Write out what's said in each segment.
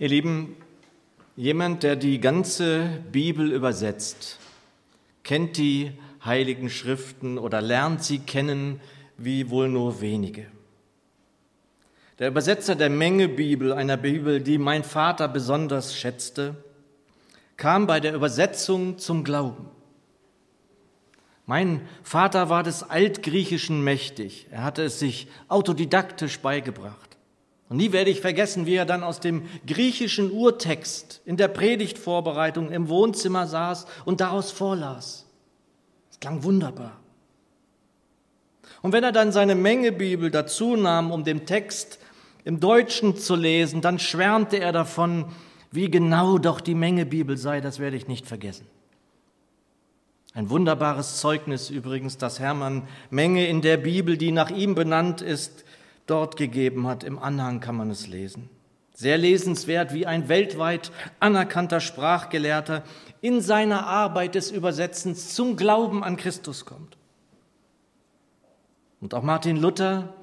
Ihr Lieben, jemand, der die ganze Bibel übersetzt, kennt die heiligen Schriften oder lernt sie kennen wie wohl nur wenige. Der Übersetzer der Menge Bibel, einer Bibel, die mein Vater besonders schätzte, kam bei der Übersetzung zum Glauben. Mein Vater war des Altgriechischen mächtig. Er hatte es sich autodidaktisch beigebracht. Und nie werde ich vergessen, wie er dann aus dem griechischen Urtext in der Predigtvorbereitung im Wohnzimmer saß und daraus vorlas. Es klang wunderbar. Und wenn er dann seine Mengebibel dazu nahm, um den Text im Deutschen zu lesen, dann schwärmte er davon, wie genau doch die Mengebibel sei, das werde ich nicht vergessen. Ein wunderbares Zeugnis übrigens, dass Hermann Menge in der Bibel, die nach ihm benannt ist, dort gegeben hat. Im Anhang kann man es lesen. Sehr lesenswert, wie ein weltweit anerkannter Sprachgelehrter in seiner Arbeit des Übersetzens zum Glauben an Christus kommt. Und auch Martin Luther,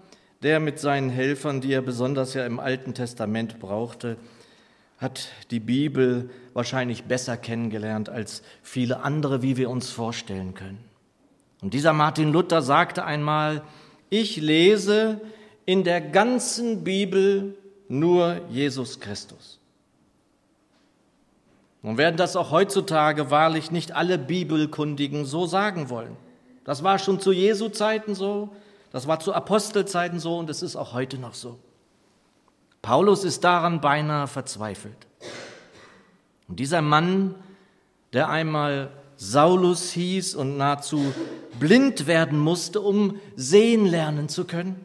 der mit seinen Helfern, die er besonders ja im Alten Testament brauchte, hat die Bibel wahrscheinlich besser kennengelernt als viele andere, wie wir uns vorstellen können. Und dieser Martin Luther sagte einmal, ich lese in der ganzen Bibel nur Jesus Christus. Nun werden das auch heutzutage wahrlich nicht alle Bibelkundigen so sagen wollen. Das war schon zu Jesu Zeiten so, das war zu Apostelzeiten so und es ist auch heute noch so. Paulus ist daran beinahe verzweifelt. Und dieser Mann, der einmal Saulus hieß und nahezu blind werden musste, um sehen lernen zu können,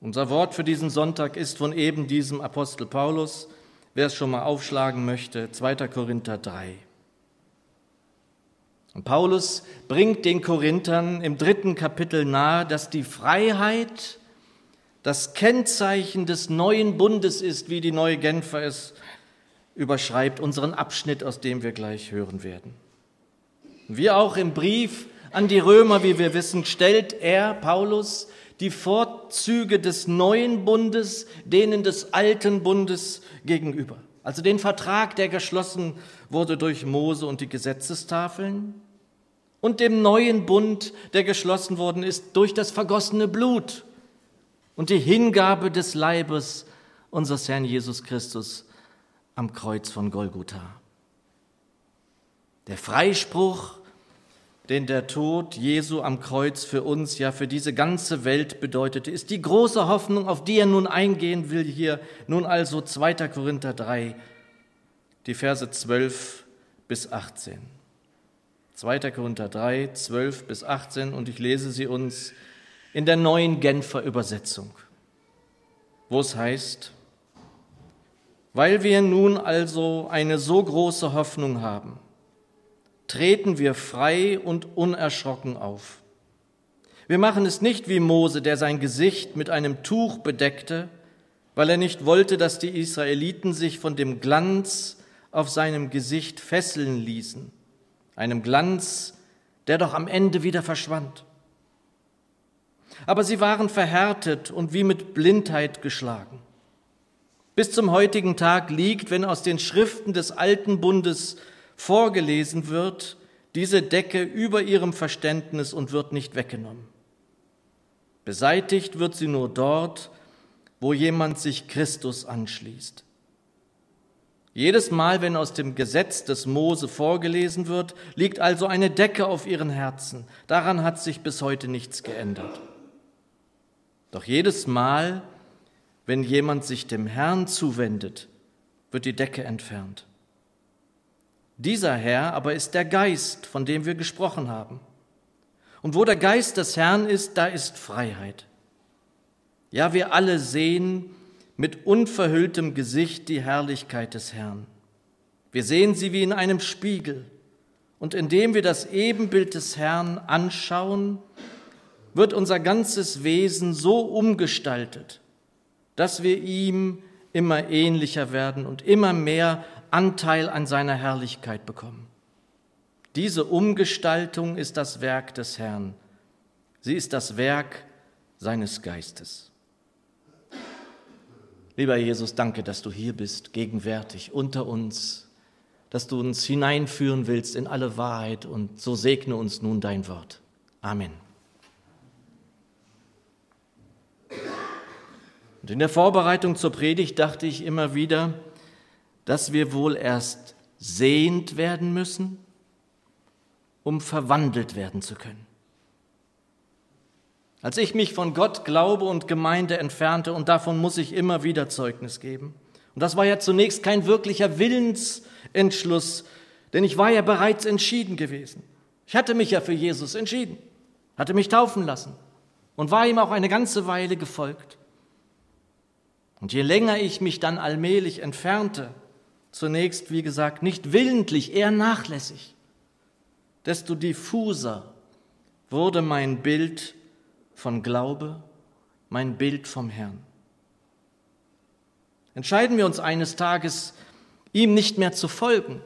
unser Wort für diesen Sonntag ist von eben diesem Apostel Paulus. Wer es schon mal aufschlagen möchte, 2. Korinther 3. Und Paulus bringt den Korinthern im dritten Kapitel nahe, dass die Freiheit das Kennzeichen des neuen Bundes ist, wie die neue Genfer es überschreibt, unseren Abschnitt, aus dem wir gleich hören werden. Wie auch im Brief an die Römer, wie wir wissen, stellt er, Paulus, die Vorzüge des neuen Bundes denen des alten Bundes gegenüber. Also den Vertrag, der geschlossen wurde durch Mose und die Gesetzestafeln und dem neuen Bund, der geschlossen worden ist durch das vergossene Blut und die Hingabe des Leibes unseres Herrn Jesus Christus am Kreuz von Golgotha. Der Freispruch den der Tod Jesu am Kreuz für uns, ja für diese ganze Welt bedeutete, ist die große Hoffnung, auf die er nun eingehen will hier. Nun also 2. Korinther 3, die Verse 12 bis 18. 2. Korinther 3, 12 bis 18 und ich lese sie uns in der neuen Genfer Übersetzung, wo es heißt, weil wir nun also eine so große Hoffnung haben, treten wir frei und unerschrocken auf. Wir machen es nicht wie Mose, der sein Gesicht mit einem Tuch bedeckte, weil er nicht wollte, dass die Israeliten sich von dem Glanz auf seinem Gesicht fesseln ließen, einem Glanz, der doch am Ende wieder verschwand. Aber sie waren verhärtet und wie mit Blindheit geschlagen. Bis zum heutigen Tag liegt, wenn aus den Schriften des alten Bundes vorgelesen wird, diese Decke über ihrem Verständnis und wird nicht weggenommen. Beseitigt wird sie nur dort, wo jemand sich Christus anschließt. Jedes Mal, wenn aus dem Gesetz des Mose vorgelesen wird, liegt also eine Decke auf ihren Herzen. Daran hat sich bis heute nichts geändert. Doch jedes Mal, wenn jemand sich dem Herrn zuwendet, wird die Decke entfernt. Dieser Herr aber ist der Geist, von dem wir gesprochen haben. Und wo der Geist des Herrn ist, da ist Freiheit. Ja, wir alle sehen mit unverhülltem Gesicht die Herrlichkeit des Herrn. Wir sehen sie wie in einem Spiegel. Und indem wir das Ebenbild des Herrn anschauen, wird unser ganzes Wesen so umgestaltet, dass wir ihm immer ähnlicher werden und immer mehr Anteil an seiner Herrlichkeit bekommen. Diese Umgestaltung ist das Werk des Herrn. Sie ist das Werk seines Geistes. Lieber Jesus, danke, dass du hier bist, gegenwärtig unter uns, dass du uns hineinführen willst in alle Wahrheit und so segne uns nun dein Wort. Amen. Und in der Vorbereitung zur Predigt dachte ich immer wieder, dass wir wohl erst sehend werden müssen, um verwandelt werden zu können. Als ich mich von Gott, Glaube und Gemeinde entfernte, und davon muss ich immer wieder Zeugnis geben. Und das war ja zunächst kein wirklicher Willensentschluss, denn ich war ja bereits entschieden gewesen. Ich hatte mich ja für Jesus entschieden, hatte mich taufen lassen und war ihm auch eine ganze Weile gefolgt. Und je länger ich mich dann allmählich entfernte, zunächst, wie gesagt, nicht willentlich, eher nachlässig, desto diffuser wurde mein Bild von Glaube, mein Bild vom Herrn. Entscheiden wir uns eines Tages, ihm nicht mehr zu folgen,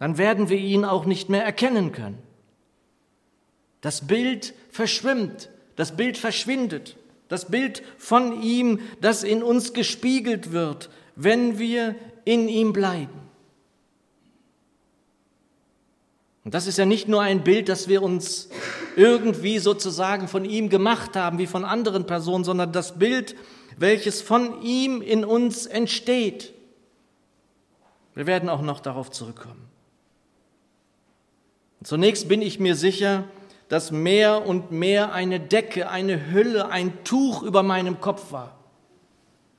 dann werden wir ihn auch nicht mehr erkennen können. Das Bild verschwimmt, das Bild verschwindet, das Bild von ihm, das in uns gespiegelt wird, wenn wir in ihm bleiben. Und das ist ja nicht nur ein Bild, das wir uns irgendwie sozusagen von ihm gemacht haben, wie von anderen Personen, sondern das Bild, welches von ihm in uns entsteht. Wir werden auch noch darauf zurückkommen. Zunächst bin ich mir sicher, dass mehr und mehr eine Decke, eine Hülle, ein Tuch über meinem Kopf war.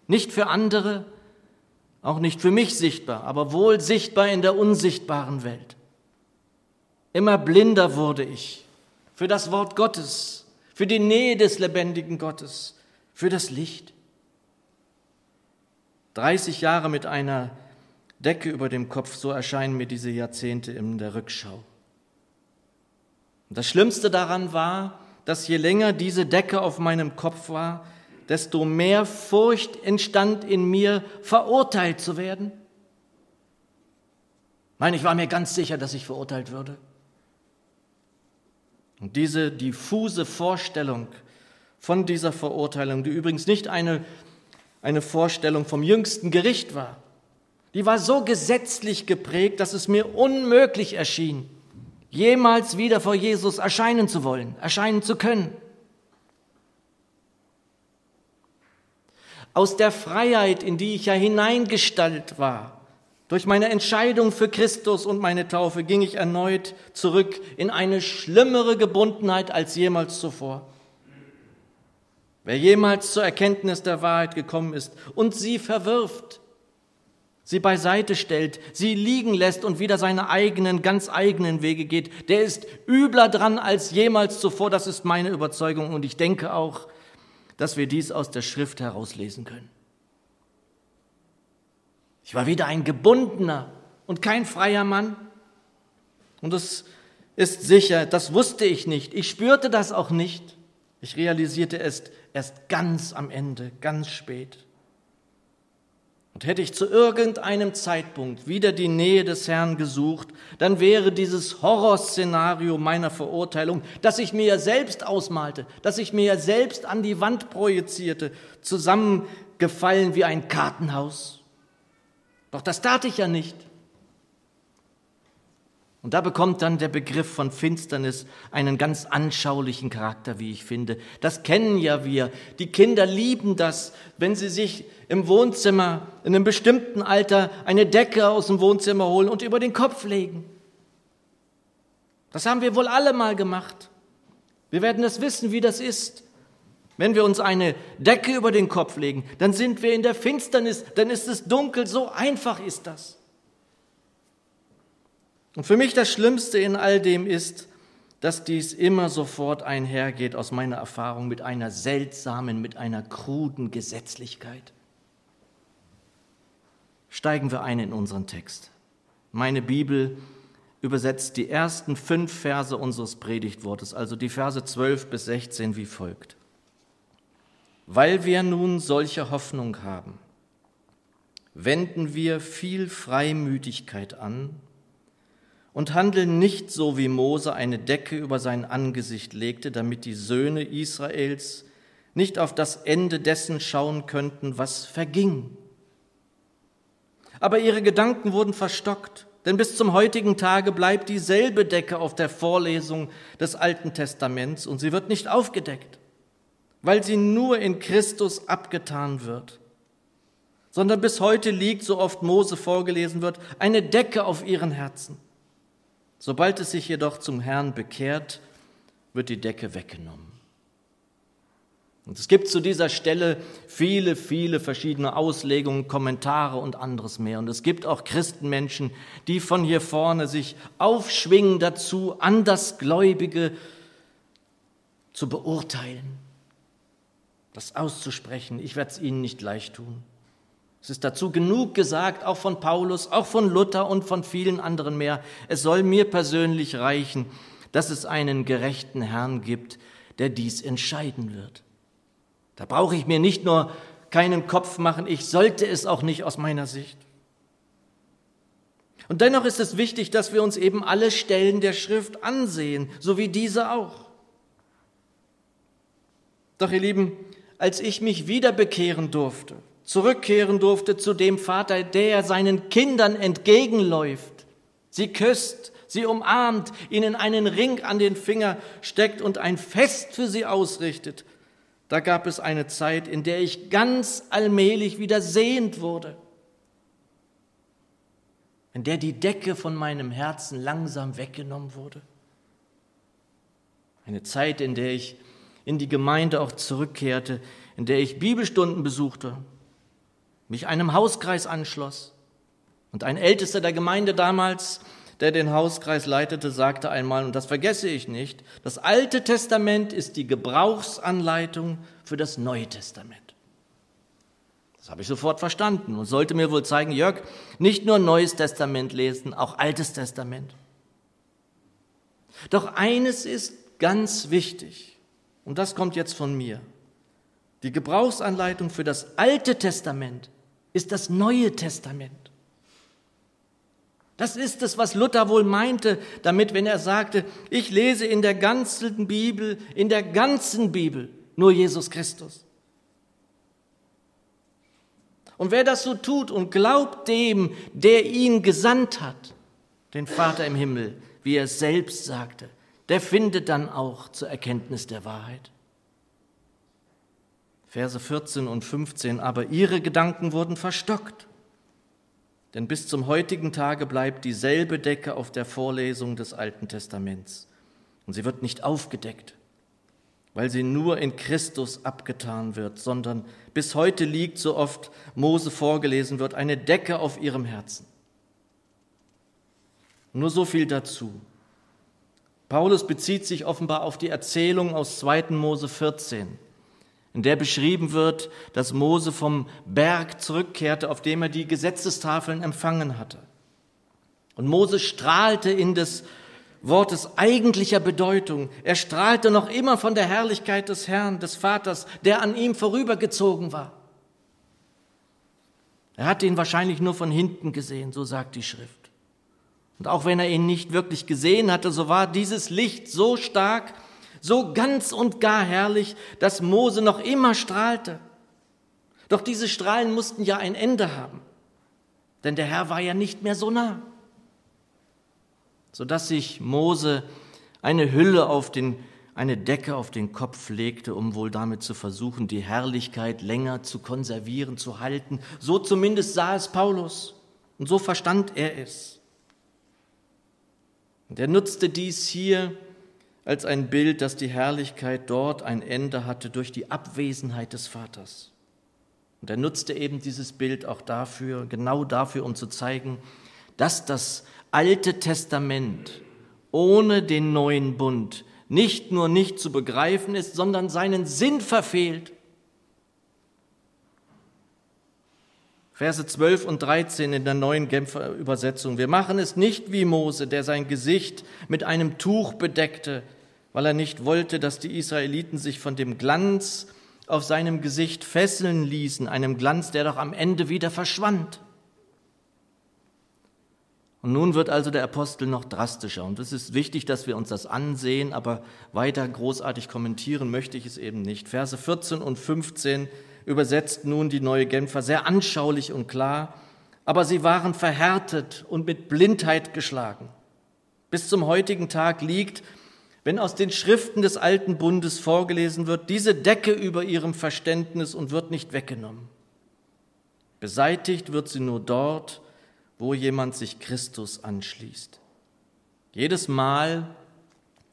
Nicht für andere, auch nicht für mich sichtbar, aber wohl sichtbar in der unsichtbaren Welt. Immer blinder wurde ich für das Wort Gottes, für die Nähe des lebendigen Gottes, für das Licht. 30 Jahre mit einer Decke über dem Kopf, so erscheinen mir diese Jahrzehnte in der Rückschau. Und das Schlimmste daran war, dass je länger diese Decke auf meinem Kopf war, desto mehr Furcht entstand in mir, verurteilt zu werden. Nein, ich war mir ganz sicher, dass ich verurteilt würde. Und diese diffuse Vorstellung von dieser Verurteilung, die übrigens nicht eine, eine Vorstellung vom jüngsten Gericht war, die war so gesetzlich geprägt, dass es mir unmöglich erschien, jemals wieder vor Jesus erscheinen zu wollen, erscheinen zu können. Aus der Freiheit, in die ich ja hineingestaltet war, durch meine Entscheidung für Christus und meine Taufe ging ich erneut zurück in eine schlimmere Gebundenheit als jemals zuvor. Wer jemals zur Erkenntnis der Wahrheit gekommen ist und sie verwirft, sie beiseite stellt, sie liegen lässt und wieder seine eigenen, ganz eigenen Wege geht, der ist übler dran als jemals zuvor. Das ist meine Überzeugung und ich denke auch, dass wir dies aus der Schrift herauslesen können. Ich war wieder ein gebundener und kein freier Mann. Und das ist sicher, das wusste ich nicht. Ich spürte das auch nicht. Ich realisierte es erst ganz am Ende, ganz spät. Und hätte ich zu irgendeinem Zeitpunkt wieder die Nähe des Herrn gesucht, dann wäre dieses Horrorszenario meiner Verurteilung, das ich mir ja selbst ausmalte, das ich mir ja selbst an die Wand projizierte, zusammengefallen wie ein Kartenhaus. Doch das tat ich ja nicht. Und da bekommt dann der Begriff von Finsternis einen ganz anschaulichen Charakter, wie ich finde. Das kennen ja wir. Die Kinder lieben das, wenn sie sich im Wohnzimmer in einem bestimmten Alter eine Decke aus dem Wohnzimmer holen und über den Kopf legen. Das haben wir wohl alle mal gemacht. Wir werden es wissen, wie das ist. Wenn wir uns eine Decke über den Kopf legen, dann sind wir in der Finsternis, dann ist es dunkel, so einfach ist das. Und für mich das Schlimmste in all dem ist, dass dies immer sofort einhergeht aus meiner Erfahrung mit einer seltsamen, mit einer kruden Gesetzlichkeit. Steigen wir ein in unseren Text. Meine Bibel übersetzt die ersten fünf Verse unseres Predigtwortes, also die Verse 12 bis 16 wie folgt. Weil wir nun solche Hoffnung haben, wenden wir viel Freimütigkeit an und handeln nicht so, wie Mose eine Decke über sein Angesicht legte, damit die Söhne Israels nicht auf das Ende dessen schauen könnten, was verging. Aber ihre Gedanken wurden verstockt, denn bis zum heutigen Tage bleibt dieselbe Decke auf der Vorlesung des Alten Testaments und sie wird nicht aufgedeckt, weil sie nur in Christus abgetan wird sondern bis heute liegt, so oft Mose vorgelesen wird, eine Decke auf ihren Herzen. Sobald es sich jedoch zum Herrn bekehrt, wird die Decke weggenommen. Und es gibt zu dieser Stelle viele, viele verschiedene Auslegungen, Kommentare und anderes mehr. Und es gibt auch Christenmenschen, die von hier vorne sich aufschwingen dazu, Andersgläubige zu beurteilen, das auszusprechen. Ich werde es ihnen nicht leicht tun. Es ist dazu genug gesagt, auch von Paulus, auch von Luther und von vielen anderen mehr. Es soll mir persönlich reichen, dass es einen gerechten Herrn gibt, der dies entscheiden wird. Da brauche ich mir nicht nur keinen Kopf machen, ich sollte es auch nicht aus meiner Sicht. Und dennoch ist es wichtig, dass wir uns eben alle Stellen der Schrift ansehen, so wie diese auch. Doch ihr Lieben, als ich mich wieder bekehren durfte, zurückkehren durfte zu dem Vater, der seinen Kindern entgegenläuft, sie küsst, sie umarmt, ihnen einen Ring an den Finger steckt und ein Fest für sie ausrichtet. Da gab es eine Zeit, in der ich ganz allmählich wieder sehend wurde, in der die Decke von meinem Herzen langsam weggenommen wurde. Eine Zeit, in der ich in die Gemeinde auch zurückkehrte, in der ich Bibelstunden besuchte, mich einem Hauskreis anschloss. Und ein Ältester der Gemeinde damals, der den Hauskreis leitete, sagte einmal, und das vergesse ich nicht, das Alte Testament ist die Gebrauchsanleitung für das Neue Testament. Das habe ich sofort verstanden und sollte mir wohl zeigen, Jörg, nicht nur Neues Testament lesen, auch Altes Testament. Doch eines ist ganz wichtig, und das kommt jetzt von mir. Die Gebrauchsanleitung für das Alte Testament ist das Neue Testament. Das ist es, was Luther wohl meinte damit, wenn er sagte, ich lese in der ganzen Bibel, in der ganzen Bibel nur Jesus Christus. Und wer das so tut und glaubt dem, der ihn gesandt hat, den Vater im Himmel, wie er selbst sagte, der findet dann auch zur Erkenntnis der Wahrheit. Verse 14 und 15, aber ihre Gedanken wurden verstockt. Denn bis zum heutigen Tage bleibt dieselbe Decke auf der Vorlesung des Alten Testaments. Und sie wird nicht aufgedeckt, weil sie nur in Christus abgetan wird, sondern bis heute liegt, so oft Mose vorgelesen wird, eine Decke auf ihrem Herzen. Nur so viel dazu. Paulus bezieht sich offenbar auf die Erzählung aus 2. Mose 14 in der beschrieben wird, dass Mose vom Berg zurückkehrte, auf dem er die Gesetzestafeln empfangen hatte. Und Mose strahlte in des Wortes eigentlicher Bedeutung. Er strahlte noch immer von der Herrlichkeit des Herrn, des Vaters, der an ihm vorübergezogen war. Er hatte ihn wahrscheinlich nur von hinten gesehen, so sagt die Schrift. Und auch wenn er ihn nicht wirklich gesehen hatte, so war dieses Licht so stark, so ganz und gar herrlich, dass Mose noch immer strahlte. Doch diese Strahlen mussten ja ein Ende haben, denn der Herr war ja nicht mehr so nah, sodass sich Mose eine Hülle auf den, eine Decke auf den Kopf legte, um wohl damit zu versuchen, die Herrlichkeit länger zu konservieren, zu halten. So zumindest sah es Paulus und so verstand er es. Und er nutzte dies hier als ein Bild, dass die Herrlichkeit dort ein Ende hatte durch die Abwesenheit des Vaters. Und er nutzte eben dieses Bild auch dafür, genau dafür, um zu zeigen, dass das Alte Testament ohne den neuen Bund nicht nur nicht zu begreifen ist, sondern seinen Sinn verfehlt. Verse 12 und 13 in der neuen Genfer Übersetzung. Wir machen es nicht wie Mose, der sein Gesicht mit einem Tuch bedeckte, weil er nicht wollte, dass die Israeliten sich von dem Glanz auf seinem Gesicht fesseln ließen, einem Glanz, der doch am Ende wieder verschwand. Und nun wird also der Apostel noch drastischer. Und es ist wichtig, dass wir uns das ansehen, aber weiter großartig kommentieren möchte ich es eben nicht. Verse 14 und 15 übersetzt nun die neue Genfer sehr anschaulich und klar, aber sie waren verhärtet und mit Blindheit geschlagen. Bis zum heutigen Tag liegt, wenn aus den Schriften des alten Bundes vorgelesen wird, diese Decke über ihrem Verständnis und wird nicht weggenommen. Beseitigt wird sie nur dort, wo jemand sich Christus anschließt. Jedes Mal,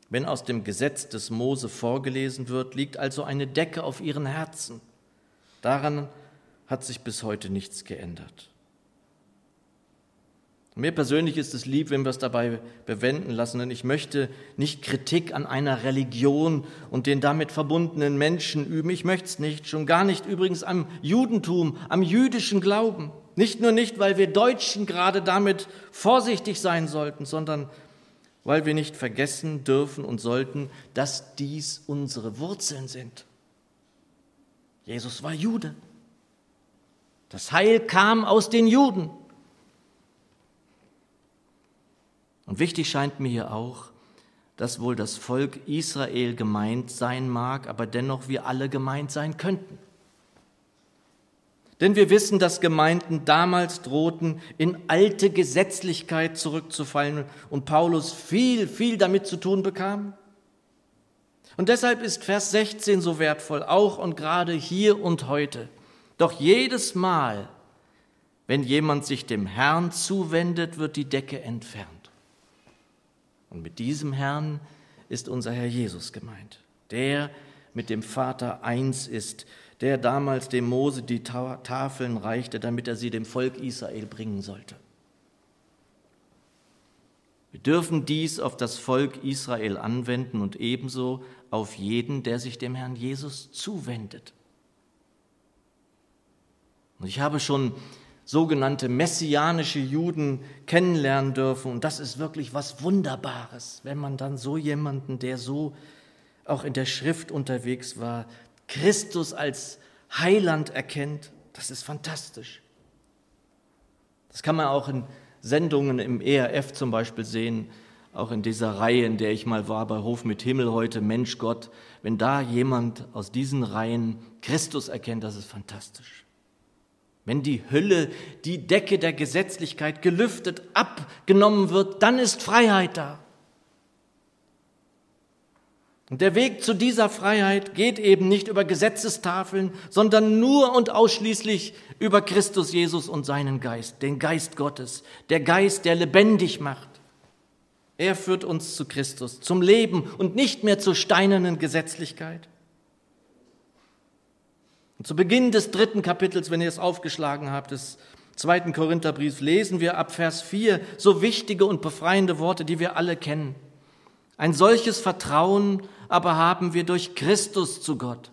wenn aus dem Gesetz des Mose vorgelesen wird, liegt also eine Decke auf ihren Herzen. Daran hat sich bis heute nichts geändert. Mir persönlich ist es lieb, wenn wir es dabei bewenden lassen, denn ich möchte nicht Kritik an einer Religion und den damit verbundenen Menschen üben. Ich möchte es nicht, schon gar nicht übrigens am Judentum, am jüdischen Glauben. Nicht nur nicht, weil wir Deutschen gerade damit vorsichtig sein sollten, sondern weil wir nicht vergessen dürfen und sollten, dass dies unsere Wurzeln sind. Jesus war Jude. Das Heil kam aus den Juden. Und wichtig scheint mir hier auch, dass wohl das Volk Israel gemeint sein mag, aber dennoch wir alle gemeint sein könnten. Denn wir wissen, dass Gemeinden damals drohten, in alte Gesetzlichkeit zurückzufallen und Paulus viel, viel damit zu tun bekam. Und deshalb ist Vers 16 so wertvoll, auch und gerade hier und heute. Doch jedes Mal, wenn jemand sich dem Herrn zuwendet, wird die Decke entfernt. Und mit diesem Herrn ist unser Herr Jesus gemeint, der mit dem Vater eins ist, der damals dem Mose die Tafeln reichte, damit er sie dem Volk Israel bringen sollte. Wir dürfen dies auf das Volk Israel anwenden und ebenso auf jeden, der sich dem Herrn Jesus zuwendet. Und ich habe schon sogenannte messianische Juden kennenlernen dürfen. Und das ist wirklich was Wunderbares, wenn man dann so jemanden, der so auch in der Schrift unterwegs war, Christus als Heiland erkennt. Das ist fantastisch. Das kann man auch in Sendungen im ERF zum Beispiel sehen, auch in dieser Reihe, in der ich mal war, bei Hof mit Himmel heute, Mensch Gott. Wenn da jemand aus diesen Reihen Christus erkennt, das ist fantastisch. Wenn die Hülle, die Decke der Gesetzlichkeit gelüftet, abgenommen wird, dann ist Freiheit da. Und der Weg zu dieser Freiheit geht eben nicht über Gesetzestafeln, sondern nur und ausschließlich über Christus Jesus und seinen Geist, den Geist Gottes, der Geist, der lebendig macht. Er führt uns zu Christus, zum Leben und nicht mehr zur steinernen Gesetzlichkeit. Zu Beginn des dritten Kapitels, wenn ihr es aufgeschlagen habt, des zweiten Korintherbriefs, lesen wir ab Vers 4 so wichtige und befreiende Worte, die wir alle kennen. Ein solches Vertrauen aber haben wir durch Christus zu Gott.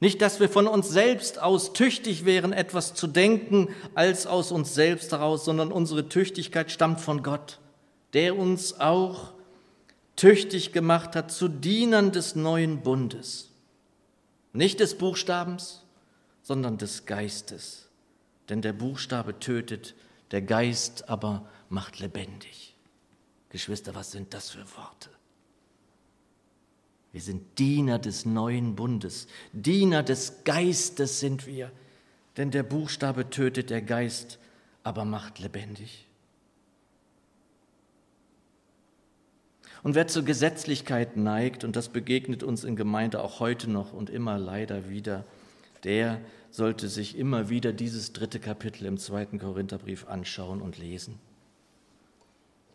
Nicht, dass wir von uns selbst aus tüchtig wären, etwas zu denken, als aus uns selbst heraus, sondern unsere Tüchtigkeit stammt von Gott, der uns auch tüchtig gemacht hat zu Dienern des neuen Bundes nicht des Buchstabens, sondern des Geistes. Denn der Buchstabe tötet, der Geist aber macht lebendig. Geschwister, was sind das für Worte? Wir sind Diener des neuen Bundes, Diener des Geistes sind wir, denn der Buchstabe tötet, der Geist aber macht lebendig. Und wer zur Gesetzlichkeit neigt, und das begegnet uns in Gemeinde auch heute noch und immer leider wieder, der sollte sich immer wieder dieses dritte Kapitel im zweiten Korintherbrief anschauen und lesen.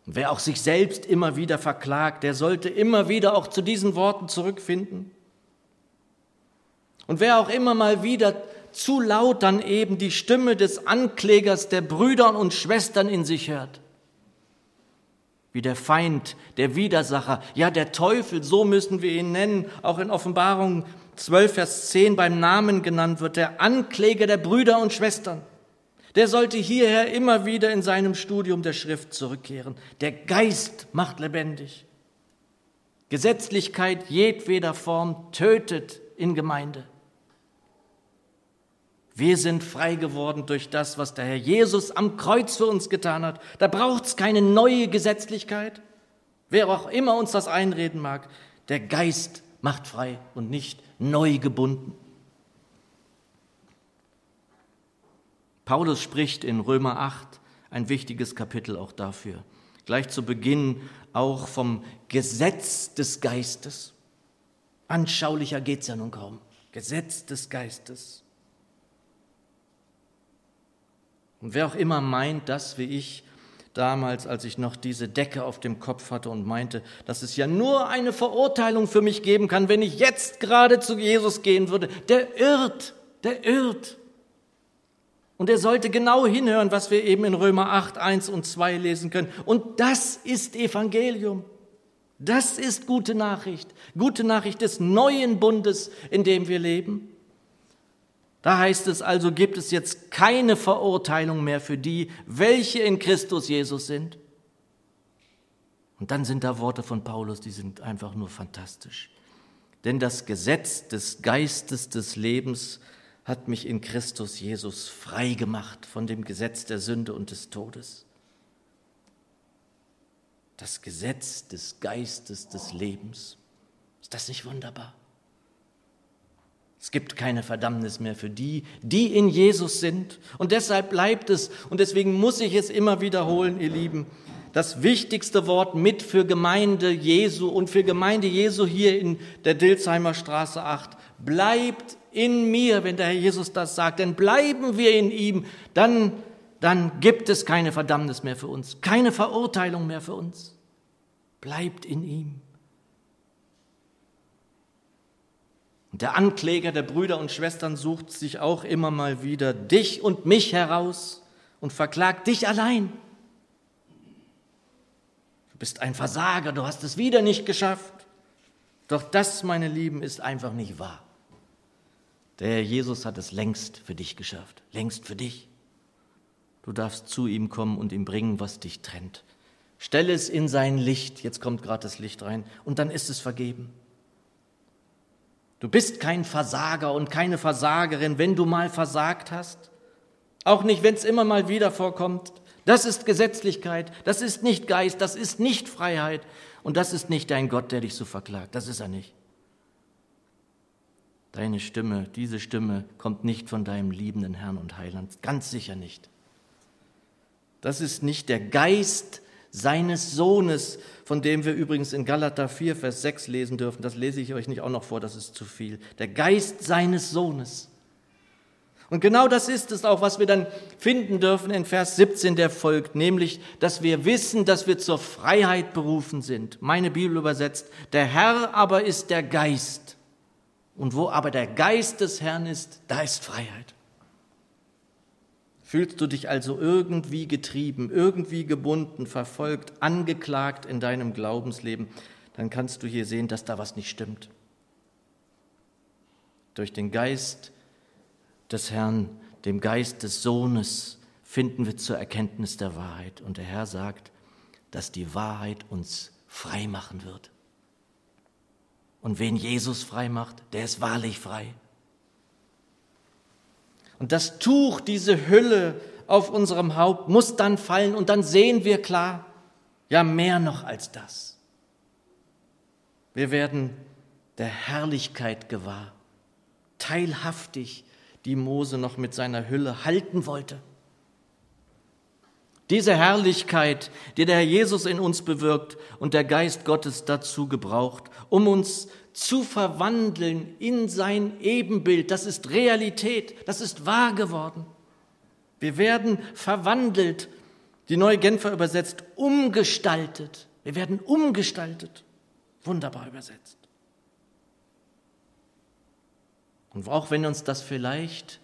Und wer auch sich selbst immer wieder verklagt, der sollte immer wieder auch zu diesen Worten zurückfinden. Und wer auch immer mal wieder zu laut dann eben die Stimme des Anklägers der Brüder und Schwestern in sich hört, wie der Feind, der Widersacher, ja der Teufel, so müssen wir ihn nennen, auch in Offenbarung 12, Vers 10 beim Namen genannt wird, der Ankläger der Brüder und Schwestern. Der sollte hierher immer wieder in seinem Studium der Schrift zurückkehren. Der Geist macht lebendig. Gesetzlichkeit jedweder Form tötet in Gemeinde. Wir sind frei geworden durch das, was der Herr Jesus am Kreuz für uns getan hat. Da braucht es keine neue Gesetzlichkeit. Wer auch immer uns das einreden mag, der Geist macht frei und nicht neu gebunden. Paulus spricht in Römer 8 ein wichtiges Kapitel auch dafür. Gleich zu Beginn auch vom Gesetz des Geistes. Anschaulicher geht es ja nun kaum. Gesetz des Geistes. Und wer auch immer meint, das wie ich damals, als ich noch diese Decke auf dem Kopf hatte und meinte, dass es ja nur eine Verurteilung für mich geben kann, wenn ich jetzt gerade zu Jesus gehen würde, der irrt, der irrt. Und er sollte genau hinhören, was wir eben in Römer 8, 1 und 2 lesen können. Und das ist Evangelium. Das ist gute Nachricht. Gute Nachricht des neuen Bundes, in dem wir leben. Da heißt es also, gibt es jetzt keine Verurteilung mehr für die, welche in Christus Jesus sind. Und dann sind da Worte von Paulus, die sind einfach nur fantastisch. Denn das Gesetz des Geistes des Lebens hat mich in Christus Jesus frei gemacht von dem Gesetz der Sünde und des Todes. Das Gesetz des Geistes des Lebens. Ist das nicht wunderbar? Es gibt keine Verdammnis mehr für die, die in Jesus sind. Und deshalb bleibt es, und deswegen muss ich es immer wiederholen, ihr Lieben, das wichtigste Wort mit für Gemeinde Jesu und für Gemeinde Jesu hier in der Dilsheimer Straße 8. Bleibt in mir, wenn der Herr Jesus das sagt, denn bleiben wir in ihm, dann, dann gibt es keine Verdammnis mehr für uns, keine Verurteilung mehr für uns. Bleibt in ihm. Der Ankläger der Brüder und Schwestern sucht sich auch immer mal wieder dich und mich heraus und verklagt dich allein. Du bist ein Versager, du hast es wieder nicht geschafft. Doch das, meine Lieben, ist einfach nicht wahr. Der Herr Jesus hat es längst für dich geschafft, längst für dich. Du darfst zu ihm kommen und ihm bringen, was dich trennt. Stelle es in sein Licht, jetzt kommt gerade das Licht rein, und dann ist es vergeben. Du bist kein Versager und keine Versagerin, wenn du mal versagt hast. Auch nicht, wenn es immer mal wieder vorkommt. Das ist Gesetzlichkeit, das ist nicht Geist, das ist nicht Freiheit und das ist nicht dein Gott, der dich so verklagt. Das ist er nicht. Deine Stimme, diese Stimme kommt nicht von deinem liebenden Herrn und Heiland, ganz sicher nicht. Das ist nicht der Geist, seines Sohnes, von dem wir übrigens in Galater 4, Vers 6 lesen dürfen. Das lese ich euch nicht auch noch vor, das ist zu viel. Der Geist seines Sohnes. Und genau das ist es auch, was wir dann finden dürfen in Vers 17, der folgt, nämlich, dass wir wissen, dass wir zur Freiheit berufen sind. Meine Bibel übersetzt, der Herr aber ist der Geist. Und wo aber der Geist des Herrn ist, da ist Freiheit. Fühlst du dich also irgendwie getrieben, irgendwie gebunden, verfolgt, angeklagt in deinem Glaubensleben, dann kannst du hier sehen, dass da was nicht stimmt. Durch den Geist des Herrn, dem Geist des Sohnes, finden wir zur Erkenntnis der Wahrheit. Und der Herr sagt, dass die Wahrheit uns frei machen wird. Und wen Jesus frei macht, der ist wahrlich frei. Und das Tuch, diese Hülle auf unserem Haupt muss dann fallen und dann sehen wir klar, ja mehr noch als das. Wir werden der Herrlichkeit gewahr, teilhaftig, die Mose noch mit seiner Hülle halten wollte. Diese Herrlichkeit, die der Herr Jesus in uns bewirkt und der Geist Gottes dazu gebraucht, um uns zu verwandeln in sein Ebenbild. Das ist Realität, das ist wahr geworden. Wir werden verwandelt, die neue Genfer übersetzt, umgestaltet. Wir werden umgestaltet. Wunderbar übersetzt. Und auch wenn uns das vielleicht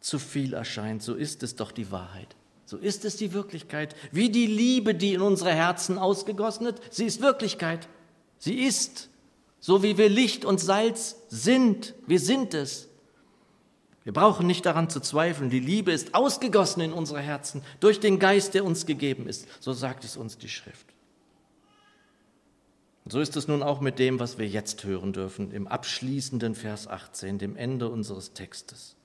zu viel erscheint, so ist es doch die Wahrheit. So ist es die Wirklichkeit. Wie die Liebe, die in unsere Herzen ausgegossen wird, sie ist Wirklichkeit. Sie ist so wie wir Licht und Salz sind. Wir sind es. Wir brauchen nicht daran zu zweifeln. Die Liebe ist ausgegossen in unsere Herzen durch den Geist, der uns gegeben ist. So sagt es uns die Schrift. Und so ist es nun auch mit dem, was wir jetzt hören dürfen, im abschließenden Vers 18, dem Ende unseres Textes.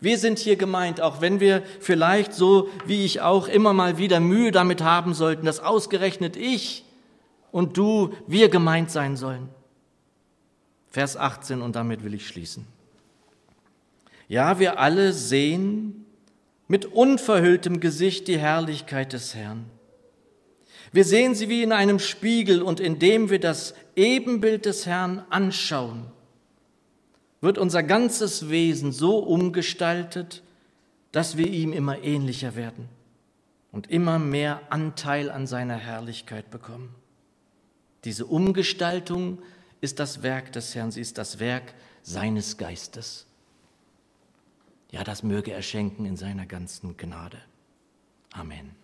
Wir sind hier gemeint, auch wenn wir vielleicht so wie ich auch immer mal wieder Mühe damit haben sollten, dass ausgerechnet ich und du, wir gemeint sein sollen. Vers 18 und damit will ich schließen. Ja, wir alle sehen mit unverhülltem Gesicht die Herrlichkeit des Herrn. Wir sehen sie wie in einem Spiegel und indem wir das Ebenbild des Herrn anschauen, wird unser ganzes Wesen so umgestaltet, dass wir ihm immer ähnlicher werden und immer mehr Anteil an seiner Herrlichkeit bekommen. Diese Umgestaltung ist das Werk des Herrn, sie ist das Werk seines Geistes. Ja, das möge er schenken in seiner ganzen Gnade. Amen.